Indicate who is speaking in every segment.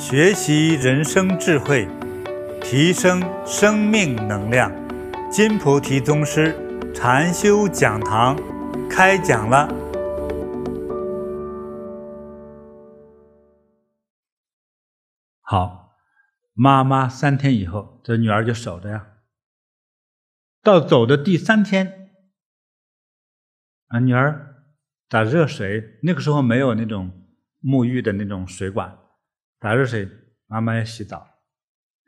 Speaker 1: 学习人生智慧，提升生命能量。金菩提宗师禅修讲堂开讲了。好，妈妈三天以后，这女儿就守着呀。到走的第三天，啊，女儿打热水，那个时候没有那种沐浴的那种水管。打热水，妈妈要洗澡，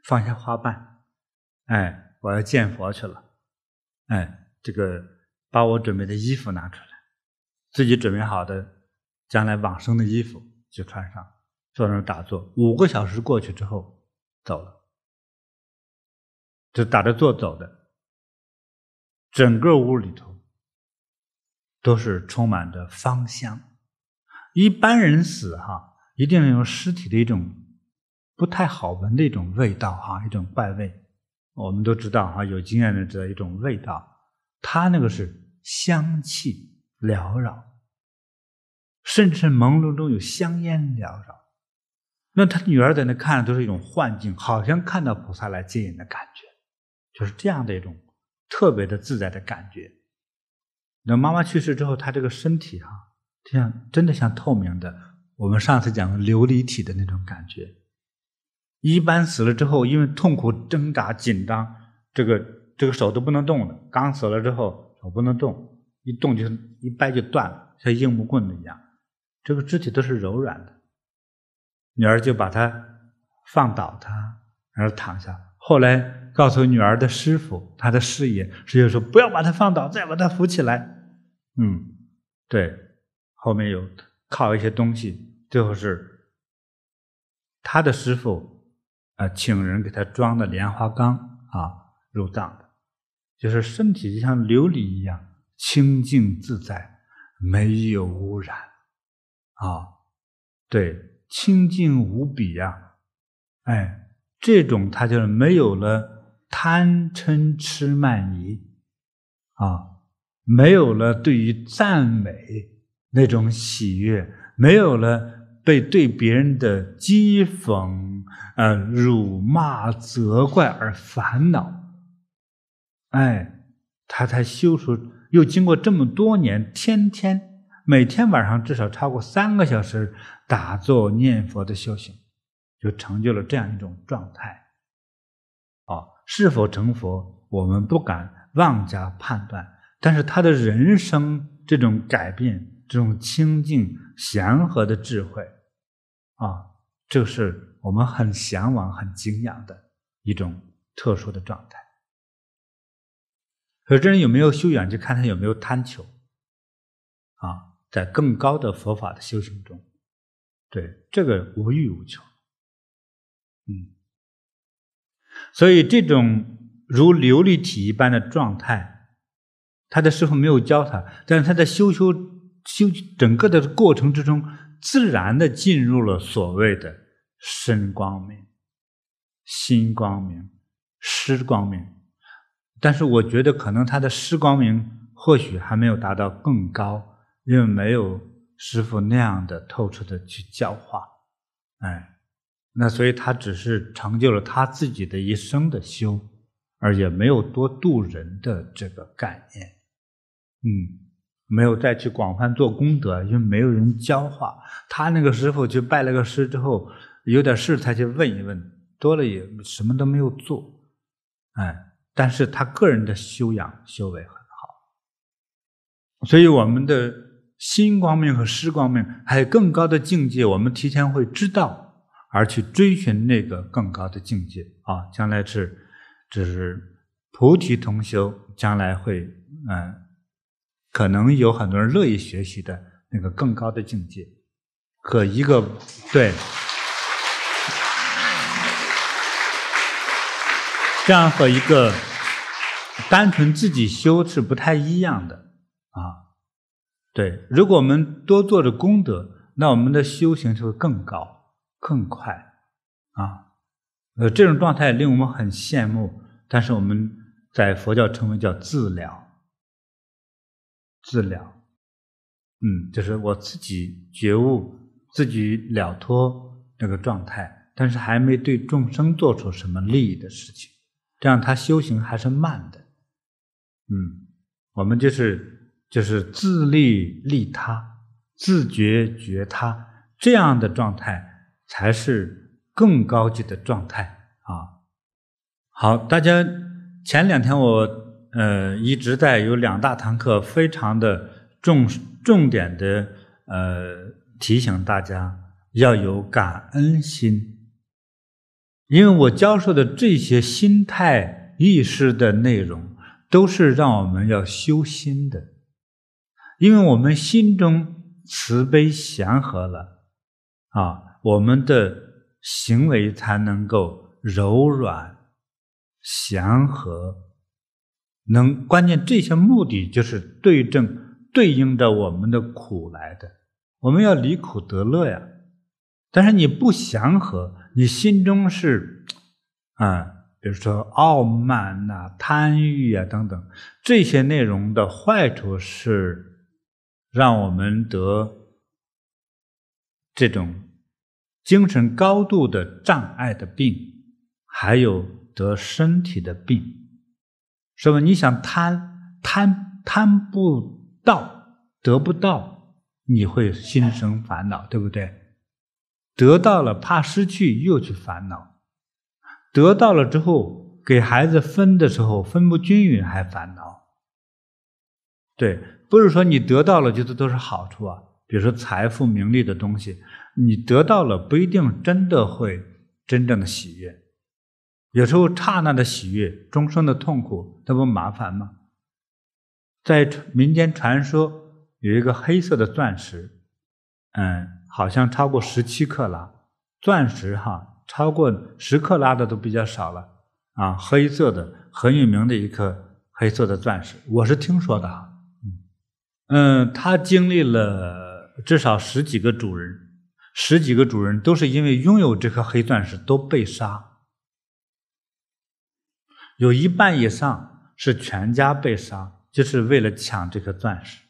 Speaker 1: 放下花瓣，哎，我要见佛去了，哎，这个把我准备的衣服拿出来，自己准备好的将来往生的衣服就穿上，坐那儿打坐。五个小时过去之后，走了，就打着坐走的，整个屋里头都是充满着芳香。一般人死哈。一定有尸体的一种不太好闻的一种味道哈，一种怪味。我们都知道哈，有经验的知道一种味道，他那个是香气缭绕，甚至朦胧中有香烟缭绕。那他女儿在那看都是一种幻境，好像看到菩萨来接引的感觉，就是这样的一种特别的自在的感觉。那妈妈去世之后，她这个身体哈，这样真的像透明的。我们上次讲的琉璃体的那种感觉，一般死了之后，因为痛苦挣扎紧张，这个这个手都不能动了。刚死了之后，手不能动，一动就一掰就断了，像硬木棍子一样。这个肢体都是柔软的。女儿就把他放倒他，然后躺下。后来告诉女儿的师傅，他的师爷，师爷说不要把他放倒，再把他扶起来。嗯，对，后面有。靠一些东西，最后是他的师傅啊，请人给他装的莲花缸啊入葬的，就是身体就像琉璃一样清净自在，没有污染啊，对，清净无比呀，哎，这种他就是没有了贪嗔痴慢疑啊，没有了对于赞美。那种喜悦没有了，被对别人的讥讽、呃辱骂、责怪而烦恼，哎，他才修出，又经过这么多年，天天每天晚上至少超过三个小时打坐念佛的修行，就成就了这样一种状态。啊，是否成佛，我们不敢妄加判断，但是他的人生这种改变。这种清净祥和的智慧，啊，这是我们很向往、很敬仰的一种特殊的状态。可这人有没有修养，就看他有没有贪求。啊，在更高的佛法的修行中，对这个无欲无求。嗯，所以这种如琉璃体一般的状态，他的师父没有教他，但是他在修修。修整个的过程之中，自然的进入了所谓的身光明、心光明、师光明。但是我觉得可能他的师光明或许还没有达到更高，因为没有师傅那样的透彻的去教化。哎，那所以他只是成就了他自己的一生的修，而也没有多度人的这个概念。嗯。没有再去广泛做功德，因为没有人教化。他那个师傅去拜了个师之后，有点事才去问一问，多了也什么都没有做。哎，但是他个人的修养修为很好，所以我们的心光明和识光明还有更高的境界，我们提前会知道，而去追寻那个更高的境界啊，将来是这是菩提同修，将来会嗯。可能有很多人乐意学习的那个更高的境界，和一个对这样和一个单纯自己修是不太一样的啊。对，如果我们多做着功德，那我们的修行就会更高、更快啊。呃，这种状态令我们很羡慕，但是我们在佛教称为叫自了。自了，嗯，就是我自己觉悟、自己了脱那个状态，但是还没对众生做出什么利益的事情，这样他修行还是慢的。嗯，我们就是就是自利利他，自觉觉他，这样的状态才是更高级的状态啊。好，大家前两天我呃一直在有两大堂课，非常的重重点的呃提醒大家要有感恩心，因为我教授的这些心态意识的内容，都是让我们要修心的，因为我们心中慈悲祥和了啊，我们的行为才能够柔软。祥和，能关键这些目的就是对症对应着我们的苦来的，我们要离苦得乐呀。但是你不祥和，你心中是啊，比如说傲慢呐、贪欲啊等等这些内容的坏处是，让我们得这种精神高度的障碍的病，还有。得身体的病，是吧？你想贪贪贪不到，得不到，你会心生烦恼，对不对？得到了怕失去，又去烦恼；得到了之后，给孩子分的时候分不均匀，还烦恼。对，不是说你得到了就是都是好处啊。比如说财富、名利的东西，你得到了不一定真的会真正的喜悦。有时候刹那的喜悦，终生的痛苦，那不麻烦吗？在民间传说有一个黑色的钻石，嗯，好像超过十七克拉。钻石哈，超过十克拉的都比较少了啊。黑色的很有名的一颗黑色的钻石，我是听说的哈。嗯，它经历了至少十几个主人，十几个主人都是因为拥有这颗黑钻石都被杀。有一半以上是全家被杀，就是为了抢这颗钻石。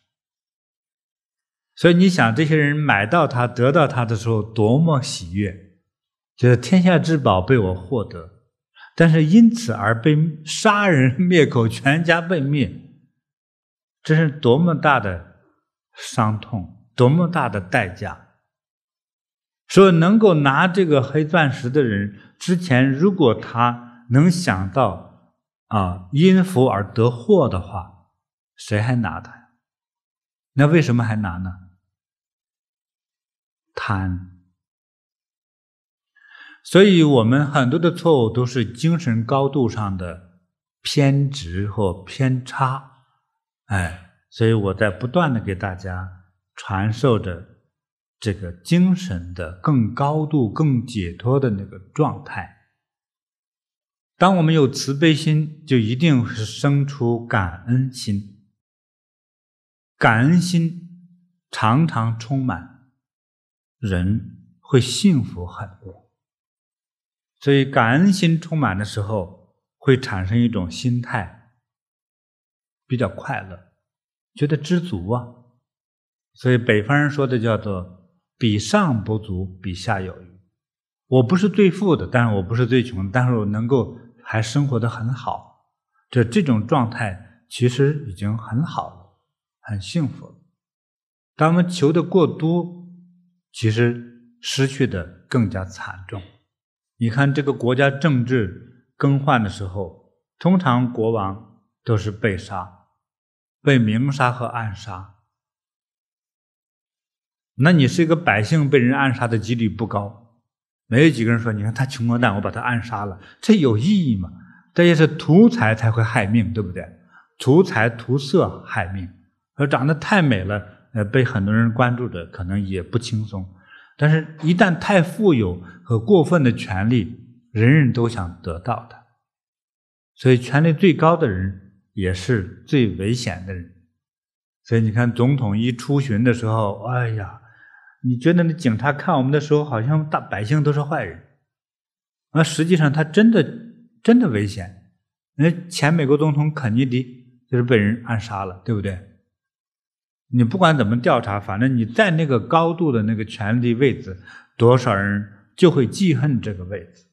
Speaker 1: 所以你想，这些人买到它、得到它的时候，多么喜悦，就是天下至宝被我获得。但是因此而被杀人灭口，全家被灭，这是多么大的伤痛，多么大的代价。所以能够拿这个黑钻石的人，之前如果他能想到。啊，因福而得祸的话，谁还拿它？那为什么还拿呢？贪。所以我们很多的错误都是精神高度上的偏执或偏差。哎，所以我在不断的给大家传授着这个精神的更高度、更解脱的那个状态。当我们有慈悲心，就一定是生出感恩心。感恩心常常充满，人会幸福很多。所以，感恩心充满的时候，会产生一种心态，比较快乐，觉得知足啊。所以，北方人说的叫做“比上不足，比下有余”。我不是最富的，但是我不是最穷，但是我能够。还生活得很好，这这种状态其实已经很好了，很幸福了。当我们求的过多，其实失去的更加惨重。你看这个国家政治更换的时候，通常国王都是被杀，被明杀和暗杀。那你是一个百姓，被人暗杀的几率不高。没有几个人说，你看他穷光蛋，我把他暗杀了，这有意义吗？这也是图财才会害命，对不对？图财图色害命，而长得太美了，呃，被很多人关注着，可能也不轻松。但是，一旦太富有和过分的权力，人人都想得到它，所以权力最高的人也是最危险的人。所以你看，总统一出巡的时候，哎呀。你觉得那警察看我们的时候，好像大百姓都是坏人，那实际上他真的真的危险。那前美国总统肯尼迪就是被人暗杀了，对不对？你不管怎么调查，反正你在那个高度的那个权力位置，多少人就会记恨这个位置。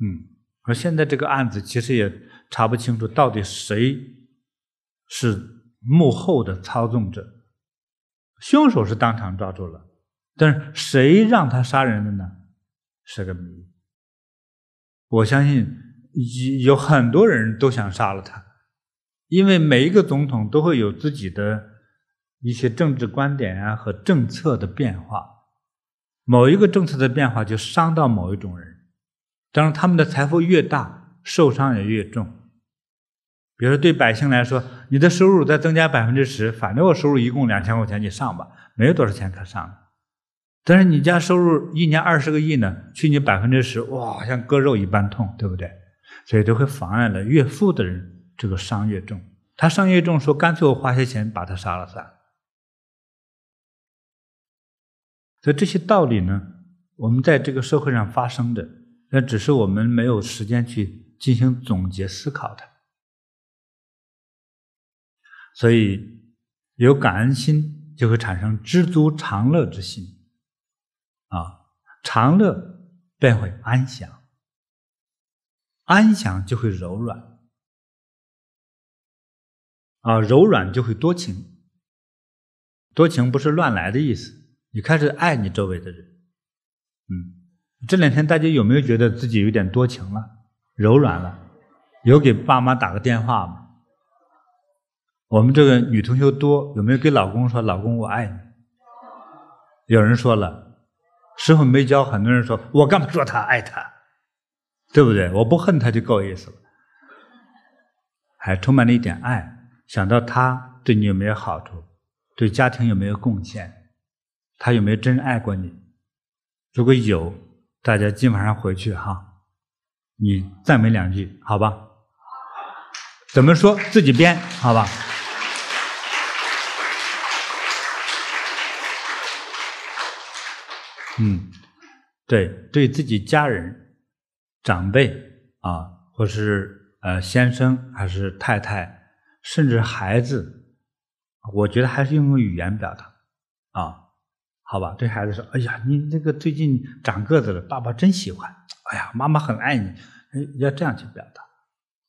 Speaker 1: 嗯，而现在这个案子其实也查不清楚，到底谁是幕后的操纵者。凶手是当场抓住了，但是谁让他杀人的呢？是个谜。我相信有很多人都想杀了他，因为每一个总统都会有自己的一些政治观点啊和政策的变化，某一个政策的变化就伤到某一种人。当然，他们的财富越大，受伤也越重。比如说，对百姓来说，你的收入再增加百分之十，反正我收入一共两千块钱，你上吧，没有多少钱可上。但是你家收入一年二十个亿呢，去你百分之十，哇，像割肉一般痛，对不对？所以都会妨碍了越富的人，这个伤越重。他伤越重，说干脆我花些钱把他杀了算了。所以这些道理呢，我们在这个社会上发生的。那只是我们没有时间去进行总结思考的，所以有感恩心就会产生知足常乐之心，啊，常乐便会安详，安详就会柔软，啊，柔软就会多情，多情不是乱来的意思，你开始爱你周围的人，嗯。这两天大家有没有觉得自己有点多情了、柔软了？有给爸妈打个电话吗？我们这个女同学多，有没有给老公说“老公，我爱你”？有人说了，师傅没教，很多人说我干嘛说他爱他，对不对？我不恨他就够意思了，还充满了一点爱，想到他对你有没有好处，对家庭有没有贡献，他有没有真爱过你？如果有。大家今晚上回去哈，你赞美两句，好吧？怎么说自己编，好吧？嗯，对，对自己家人、长辈啊，或是呃先生还是太太，甚至孩子，我觉得还是用语言表达啊。好吧，对孩子说：“哎呀，你那个最近长个子了，爸爸真喜欢。哎呀，妈妈很爱你。要这样去表达。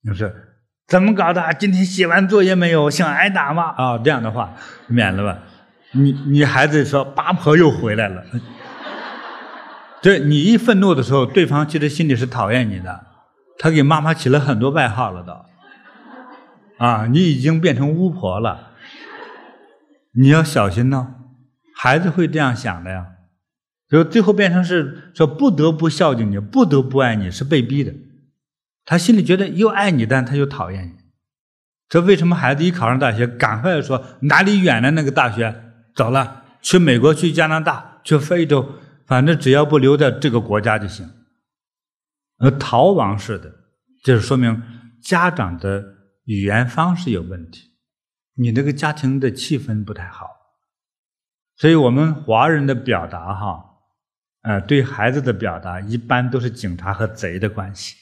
Speaker 1: 你说怎么搞的？今天写完作业没有？想挨打吗？啊、这样的话免了吧。你你孩子说八婆又回来了。这你一愤怒的时候，对方其实心里是讨厌你的，他给妈妈起了很多外号了都。啊，你已经变成巫婆了，你要小心呢。”孩子会这样想的呀，就最后变成是说不得不孝敬你，不得不爱你，是被逼的。他心里觉得又爱你，但他又讨厌你。这为什么孩子一考上大学，赶快说哪里远的那个大学走了，去美国、去加拿大、去非洲，反正只要不留在这个国家就行。而逃亡式的，就是说明家长的语言方式有问题，你那个家庭的气氛不太好。所以我们华人的表达，哈，呃，对孩子的表达一般都是警察和贼的关系，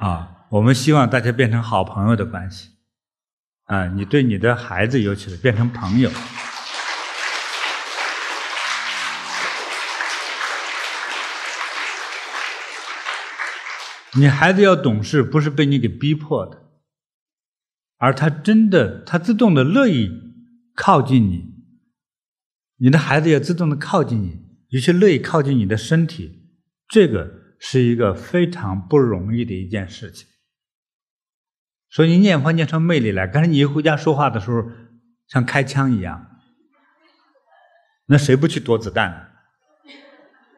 Speaker 1: 啊，我们希望大家变成好朋友的关系，啊，你对你的孩子尤其是变成朋友，你孩子要懂事，不是被你给逼迫的，而他真的，他自动的乐意靠近你。你的孩子也自动的靠近你，尤其乐意靠近你的身体，这个是一个非常不容易的一件事情。所以你念佛念出魅力来，刚才你一回家说话的时候像开枪一样，那谁不去躲子弹呢？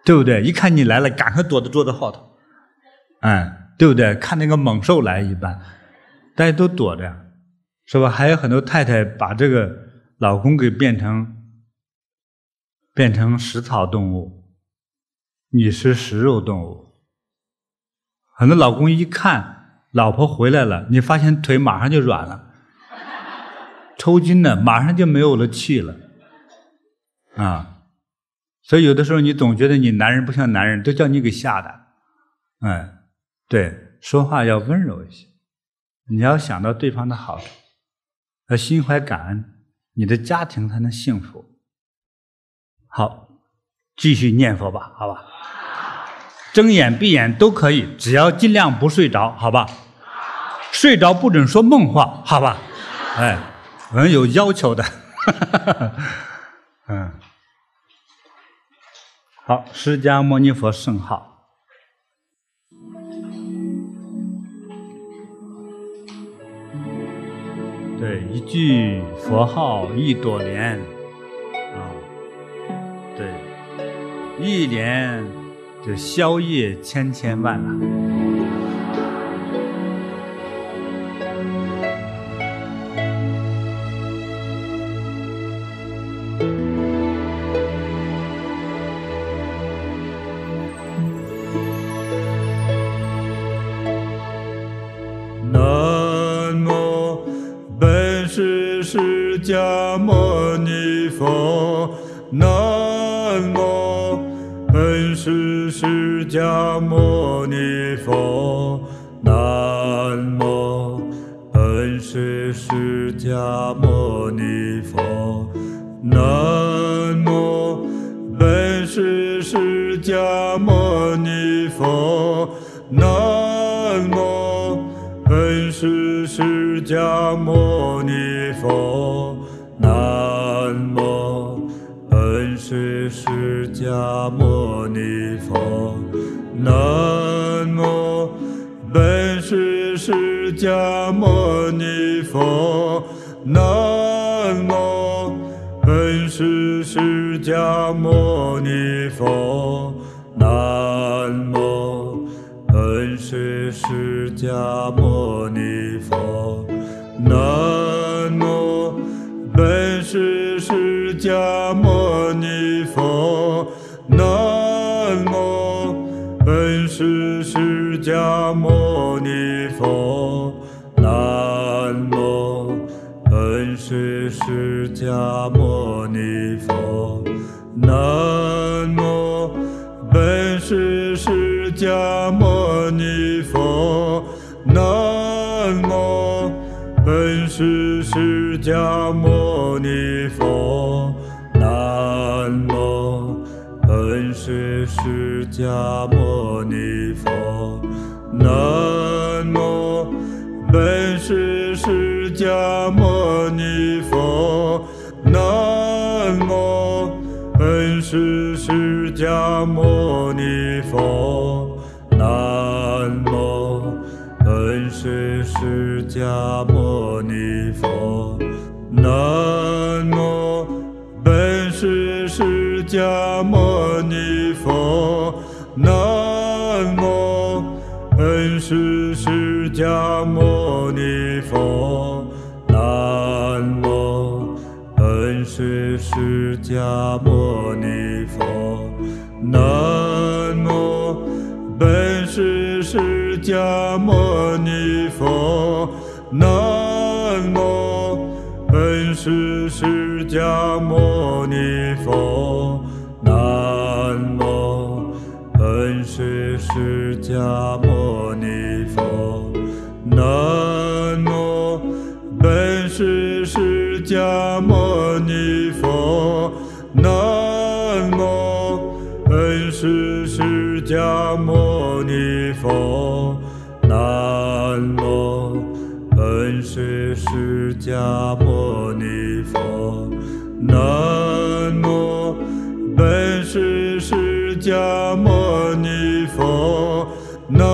Speaker 1: 对不对？一看你来了，赶快躲到桌子后头，嗯，对不对？看那个猛兽来一般，大家都躲着，是吧？还有很多太太把这个老公给变成。变成食草动物，你是食肉动物。很多老公一看老婆回来了，你发现腿马上就软了，抽筋了，马上就没有了气了，啊！所以有的时候你总觉得你男人不像男人，都叫你给吓的。哎，对，说话要温柔一些，你要想到对方的好处，要心怀感恩，你的家庭才能幸福。好，继续念佛吧，好吧？睁眼闭眼都可以，只要尽量不睡着，好吧？睡着不准说梦话，好吧？哎，我们有要求的。嗯，好，释迦牟尼佛圣号。对，一句佛号一朵莲，啊，对，一莲。就消业千千万了。
Speaker 2: 迦牟尼佛，南无本师释迦牟尼佛，南无本师释迦牟释迦牟尼佛，南无本师释迦牟尼佛，南无本师释迦牟尼佛，南无本师释迦牟尼佛。南牟尼佛，南无本师释迦牟尼佛，南无本师释迦牟尼佛，南无。本师释迦牟尼佛，南无本师释迦牟释迦牟尼佛，南无本师释迦牟尼佛，南无本师释迦牟。南无本师释迦牟尼佛，南无本师释迦牟尼佛，释迦牟尼佛，南无本师释迦牟尼佛，南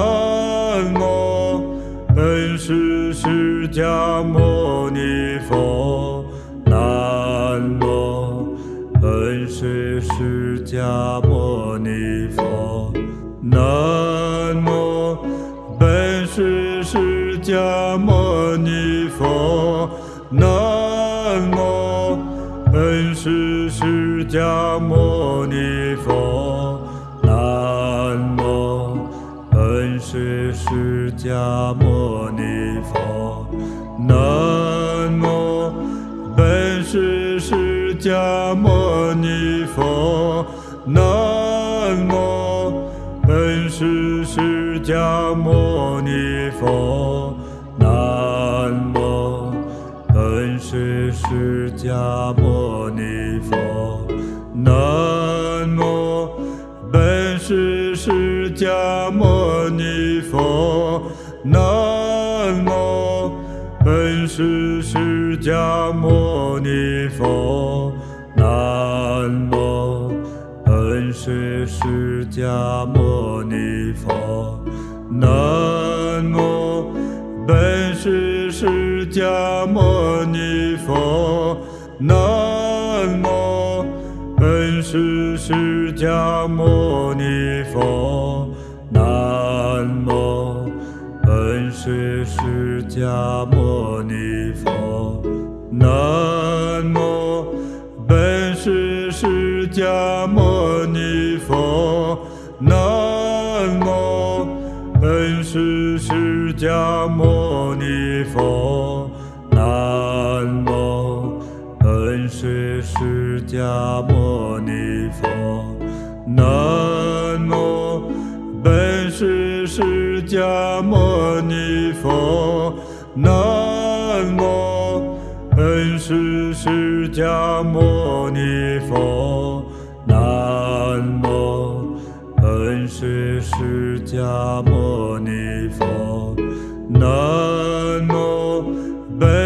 Speaker 2: 无。本师释迦牟迦牟。南无本师释迦牟尼佛，南无本师释迦牟尼佛，南无本师释迦牟尼佛，南无。师释迦牟尼本师释迦牟尼佛，南无本师释迦牟尼佛，南无本师释迦牟尼佛，南无本师释迦牟尼佛，南无本师释迦迦牟尼佛，南无本师释迦牟尼佛，南无本师释迦牟尼佛，南无本师释迦牟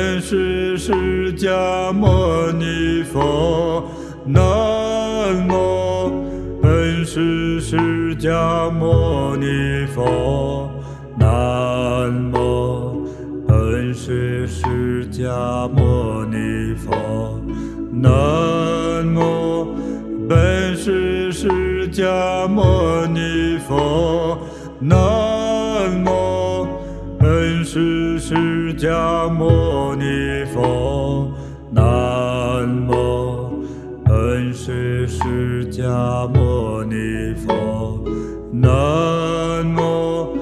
Speaker 2: 本师释迦牟尼佛，南无本师释迦牟尼佛，南无本师释迦牟尼佛，南无本师释迦牟尼佛，南迦牟尼佛，南无本师释迦牟尼佛，南无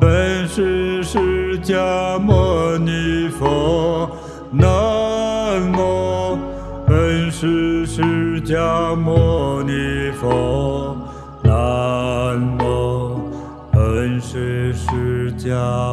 Speaker 2: 本师释迦牟尼佛，南无本师释迦牟尼佛，南无本师释迦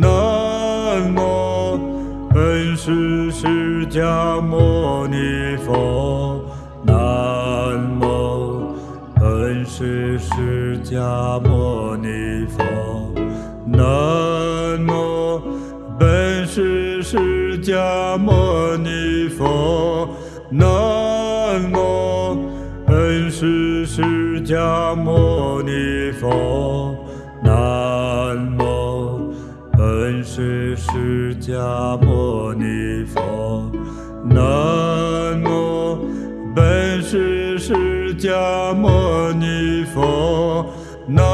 Speaker 2: 南无本师释迦牟尼佛，南无本师释迦牟尼佛，南无本师释迦牟尼佛，南无本师释迦牟尼佛，迦牟尼佛，南无本师释迦牟尼佛，南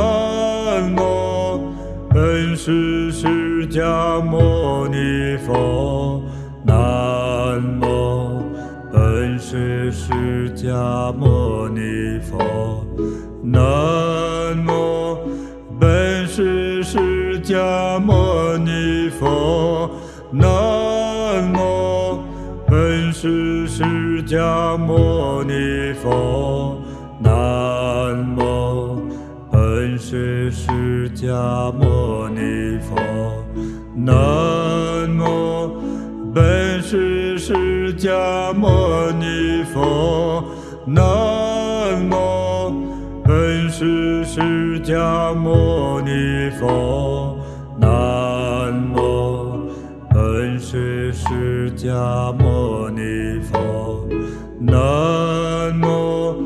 Speaker 2: 无本师释迦牟尼佛，南无本师释迦牟尼佛，南无本师释迦牟尼佛，南无本师释迦牟尼佛，南无本师释迦牟尼佛，南无本师释迦牟尼佛，南无本师释迦牟尼佛，迦牟尼佛，南无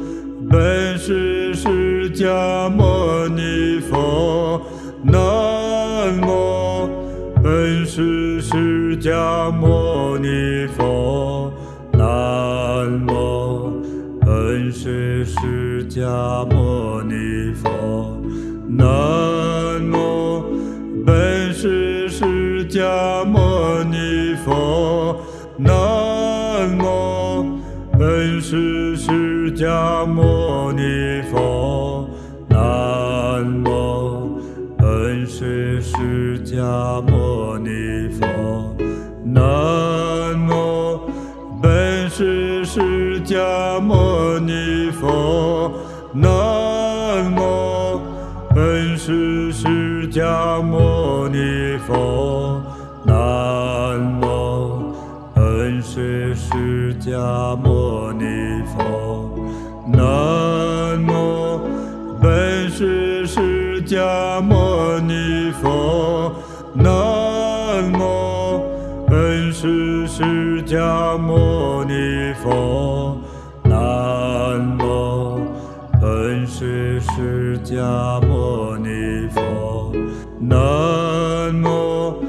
Speaker 2: 本师释迦牟尼佛，南无本师释迦牟尼佛，南无本师释迦牟尼佛，南迦牟尼佛，南无本师释迦牟尼佛，南无本师释迦牟尼佛，南无本师释迦牟尼佛，南无。本师释迦牟迦牟尼佛。南无本师释迦牟尼佛。南无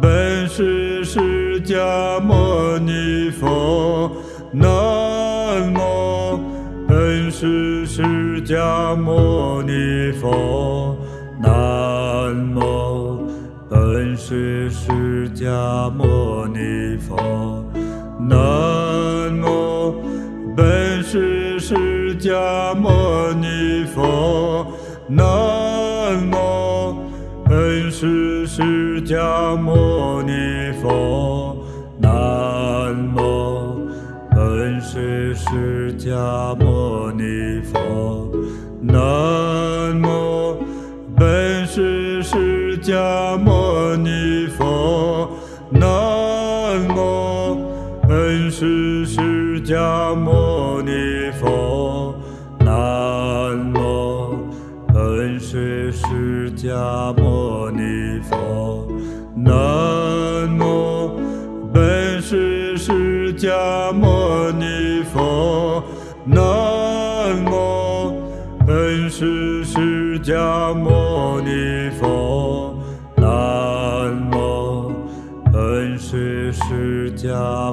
Speaker 2: 本师释迦牟尼佛。南无本师释迦牟尼佛。南无本师释迦牟尼佛。南无本师释迦牟尼佛。南无本师释迦牟尼佛。南无本师释迦牟迦牟尼佛。南无本师释迦牟尼佛。南无本师释迦牟尼佛。南无本师释迦牟尼佛。南无本师释迦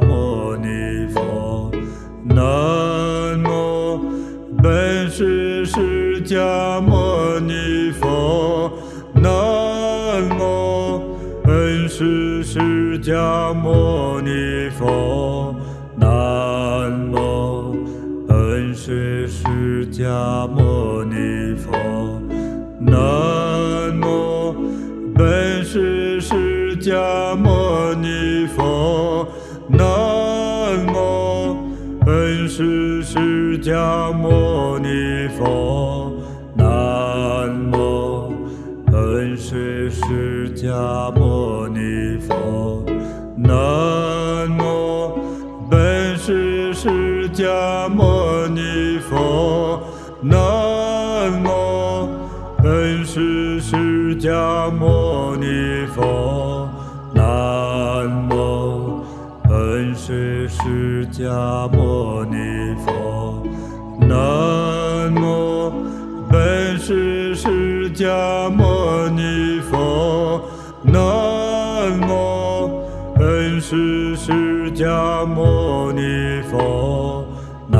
Speaker 2: 迦牟尼佛。南无本师释迦牟尼佛。南无本师释迦牟尼佛。南无本师释迦牟尼佛。南无本师释迦牟迦牟尼佛。南无本师释迦牟尼佛。南无本师释迦牟尼佛。南无本师释迦牟尼佛。南无本师释迦牟尼佛。南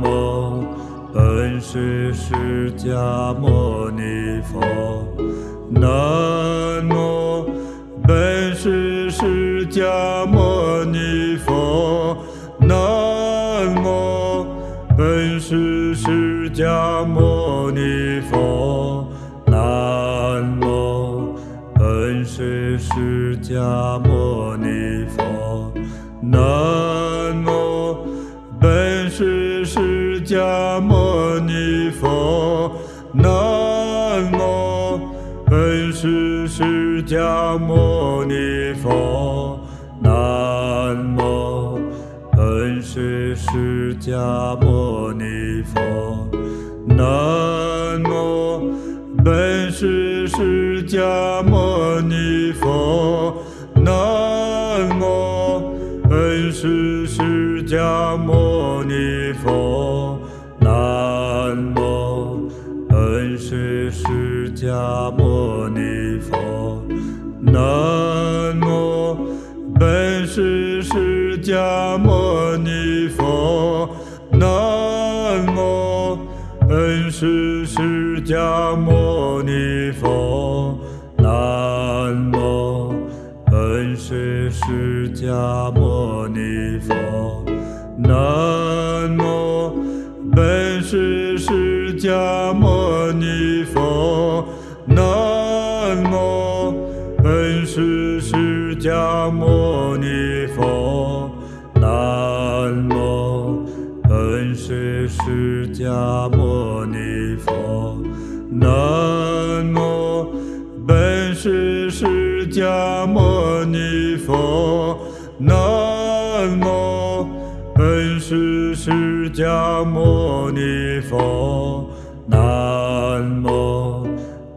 Speaker 2: 无本师释迦牟尼佛。南无本师释迦牟尼佛。南无本师释迦牟尼佛。南无本师释迦牟尼佛。南无本师释迦牟尼佛。南无本师释迦牟尼佛。南无本师释迦牟尼佛。南无本师释迦牟尼佛。摩尼佛。南无本师释迦摩尼佛。南无本师释迦摩尼佛。南无本师释迦摩尼佛。南无本师释迦牟。南无本师释迦牟尼佛。南无本师释迦牟尼佛。南无本师释迦牟尼佛。南无本师释迦牟尼佛。迦牟尼佛，南无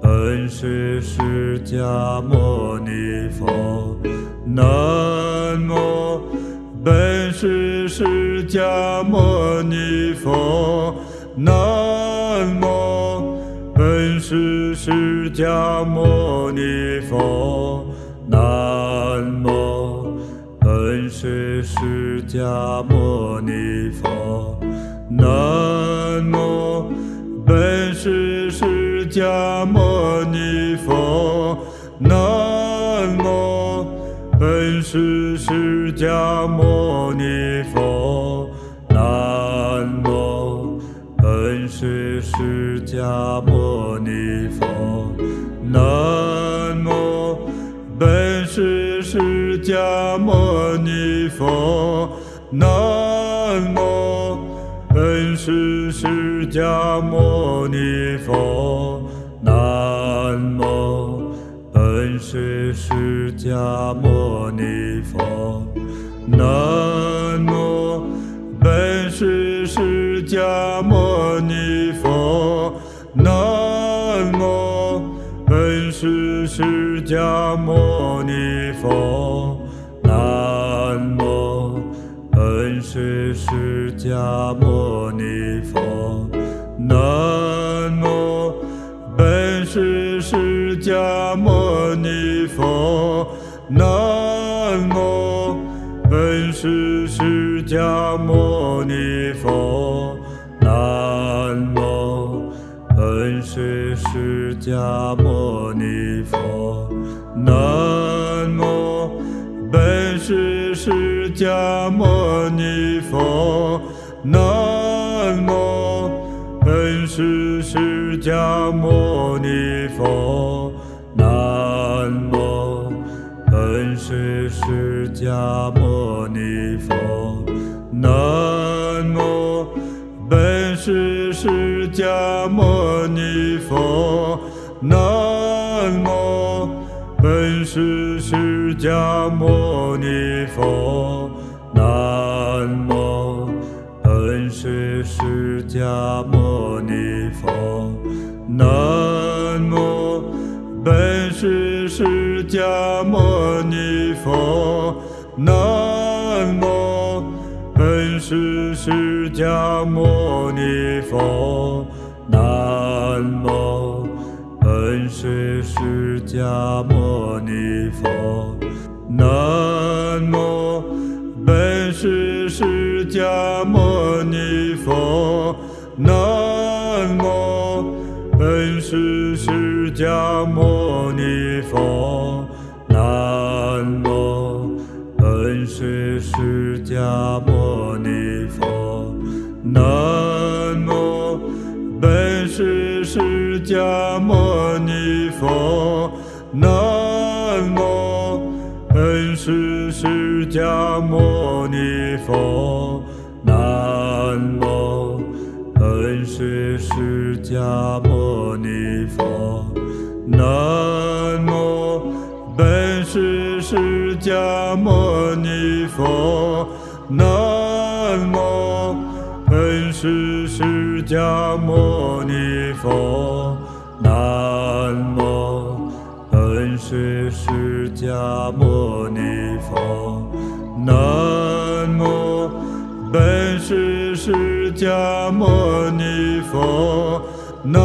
Speaker 2: 本师释迦牟尼佛，南无本师释迦牟尼佛，南无本师释迦牟尼佛，南无本师释迦牟尼迦牟尼佛，南无本师释迦牟尼佛，南无本师释迦牟尼佛，南无本师释迦牟尼佛，南无本师释迦牟尼佛，本师释迦牟尼佛，南无本师释迦牟尼佛，南无本师释迦牟尼佛，南无本师释迦牟尼佛，南无本师释迦佛，南无本师释迦牟尼佛，南无本师释迦牟尼佛，南无本师释迦牟尼佛，南无本师释迦牟尼迦牟尼佛，南无本师释迦牟尼佛，南无本师释迦牟尼佛，南无本师释迦牟尼佛，南无本师释迦牟尼，南无本师释迦牟尼佛，南无本师释迦牟尼佛，南无本师释迦牟尼佛，南无本师释迦牟尼佛，释迦牟尼佛，南无本师释迦牟尼佛，南无本师释迦牟尼佛，南无本师释迦牟尼佛，南无本师释迦牟尼佛，迦牟尼佛，南无本师释迦牟尼佛，南无本师释迦牟尼佛，南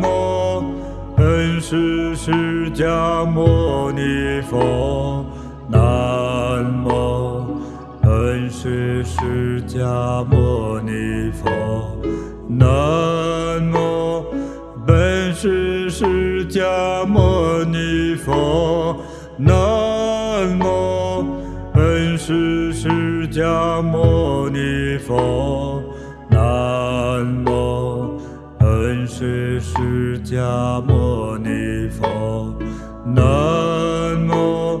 Speaker 2: 无本师释迦牟尼佛，南无本师释迦牟尼佛，南无本师释迦牟尼佛，南无本师释迦牟尼佛，南无本师释迦牟尼佛，南无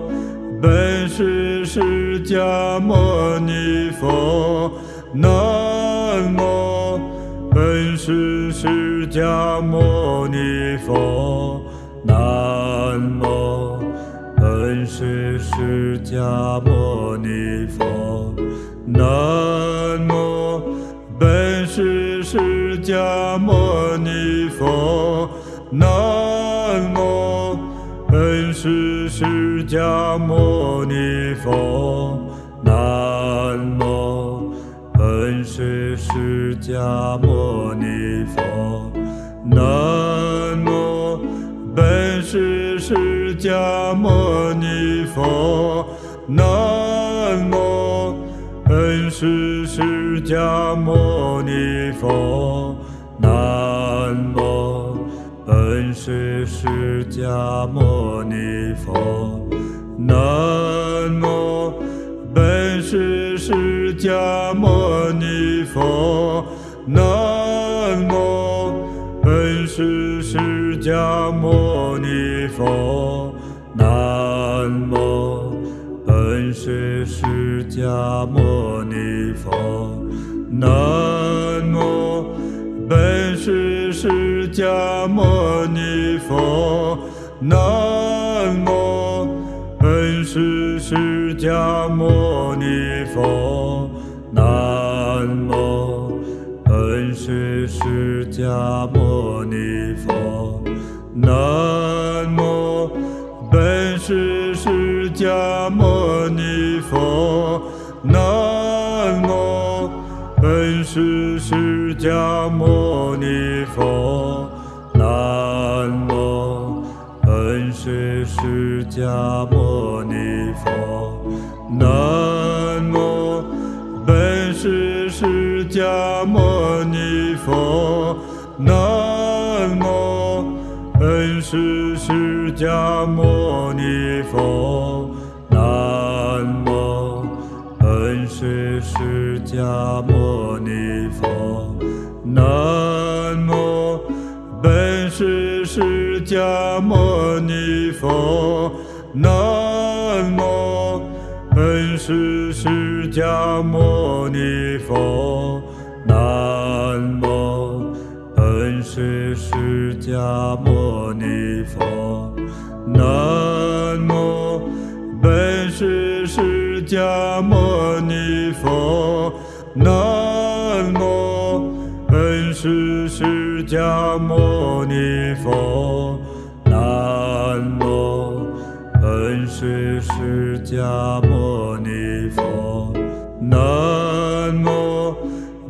Speaker 2: 本师释迦牟尼佛，南牟尼佛，南无本师释迦牟尼佛，南无本师释迦牟尼佛，南无本师释迦牟尼佛，南无本师释迦牟尼佛，南无本师释迦牟尼佛，南无本师释迦牟尼佛，南无本师释迦牟尼佛，南无本师释迦牟尼佛，南迦牟尼佛，南无本师释迦牟尼佛，南无本师释迦牟尼佛，南无本师释迦迦牟尼佛，南无本师释迦牟尼佛，南无本师释迦牟尼佛，南无本师释迦牟尼佛，释迦牟尼佛，南无本师释迦牟尼佛，南无本师释迦牟尼佛，南无本师释迦牟尼佛，南迦牟尼佛，南无本师释迦牟尼佛，南无本师释迦牟尼佛，南无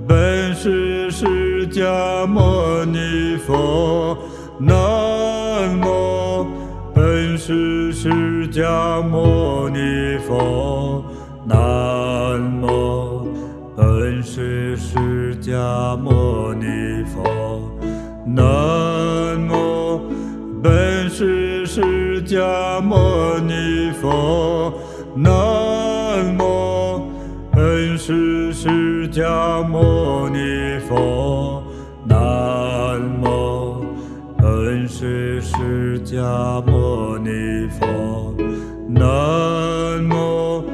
Speaker 2: 本师释迦牟尼佛，南无本师释迦牟尼佛，释迦牟尼佛，南无本师释迦牟尼佛，南无本师释迦牟尼佛，南无本师释迦牟尼佛，南无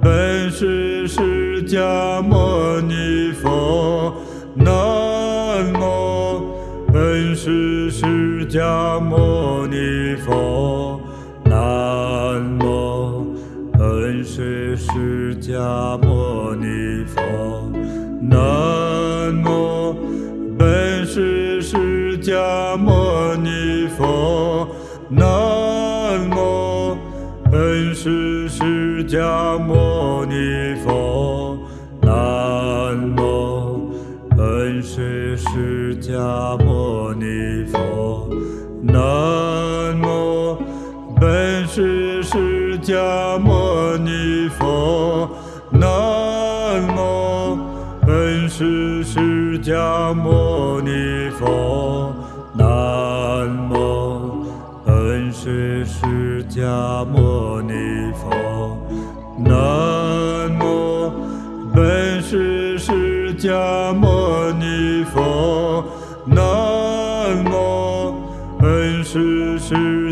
Speaker 2: 本师释迦牟尼佛，迦牟尼佛，南无本师释迦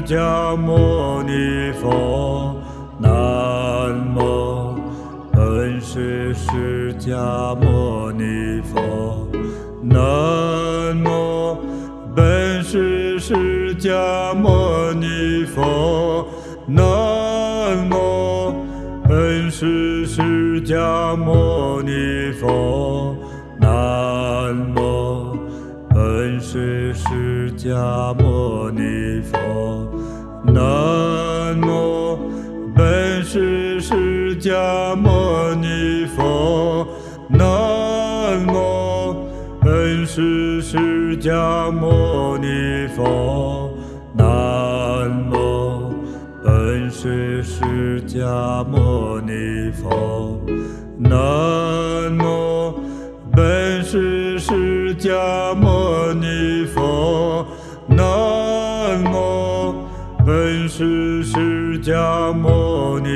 Speaker 2: 迦牟尼佛，南无本师释迦牟尼佛，南无本师释迦牟尼佛，南无本师释迦牟尼佛，南南无本师释迦牟尼迦牟尼佛。南无本师释迦牟尼佛。南无本师释迦牟尼佛。南无本师释迦牟尼佛。南无本师释迦牟尼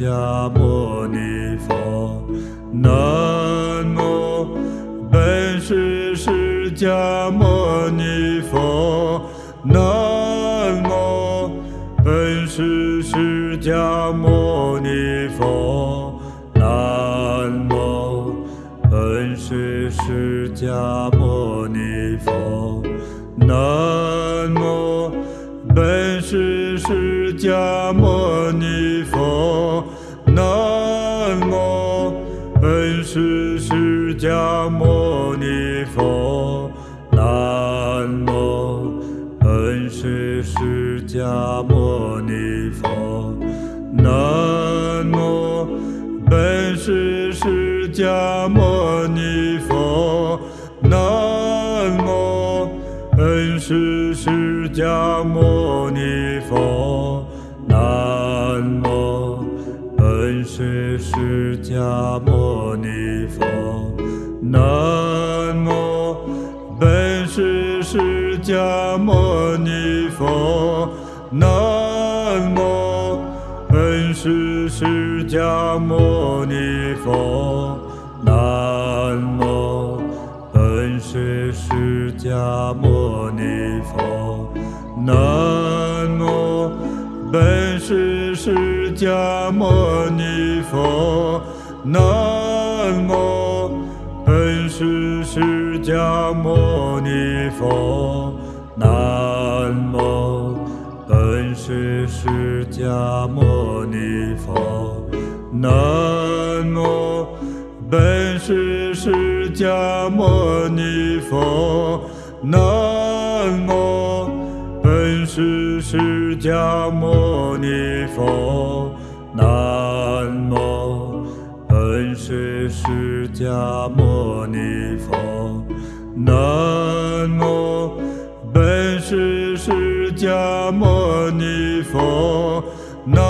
Speaker 2: 迦牟尼佛。南无本师释迦牟尼佛。南无本师释迦牟尼佛，南无本师释迦牟尼佛，南无本师释迦本师释迦牟尼佛，南无本师释迦牟尼佛，南无本师释迦牟尼佛，南无本师释迦释迦牟尼佛，南无本师释迦牟尼佛，南无本师释迦牟尼佛，南无本师释迦牟尼佛，南无本师释迦牟尼佛，南无本师释迦牟尼佛，南无本师释迦牟尼佛，南无本师释迦牟尼佛，南无本师释迦牟尼佛，南无本师释迦牟尼佛，南无本师释迦牟尼佛，南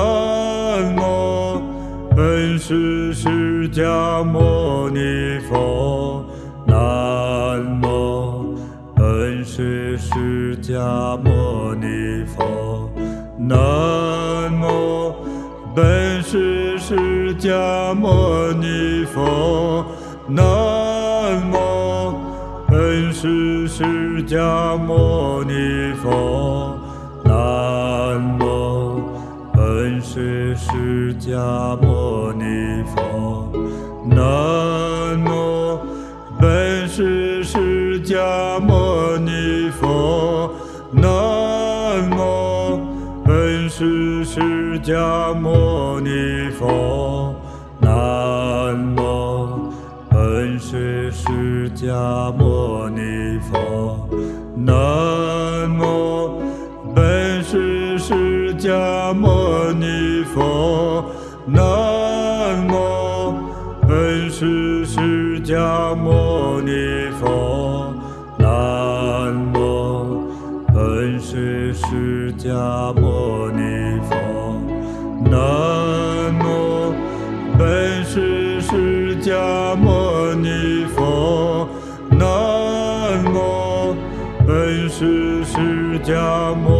Speaker 2: 无本师释迦牟尼佛，南无本师释迦迦牟尼佛，南无本师释迦牟尼佛，南无本师释迦牟尼佛，南无本师释迦牟尼佛，南无本师释迦牟尼佛，释迦牟尼佛，南无本师释迦牟尼佛，南无本师释迦牟尼佛，南无本师释迦牟尼佛，南无本师释迦家。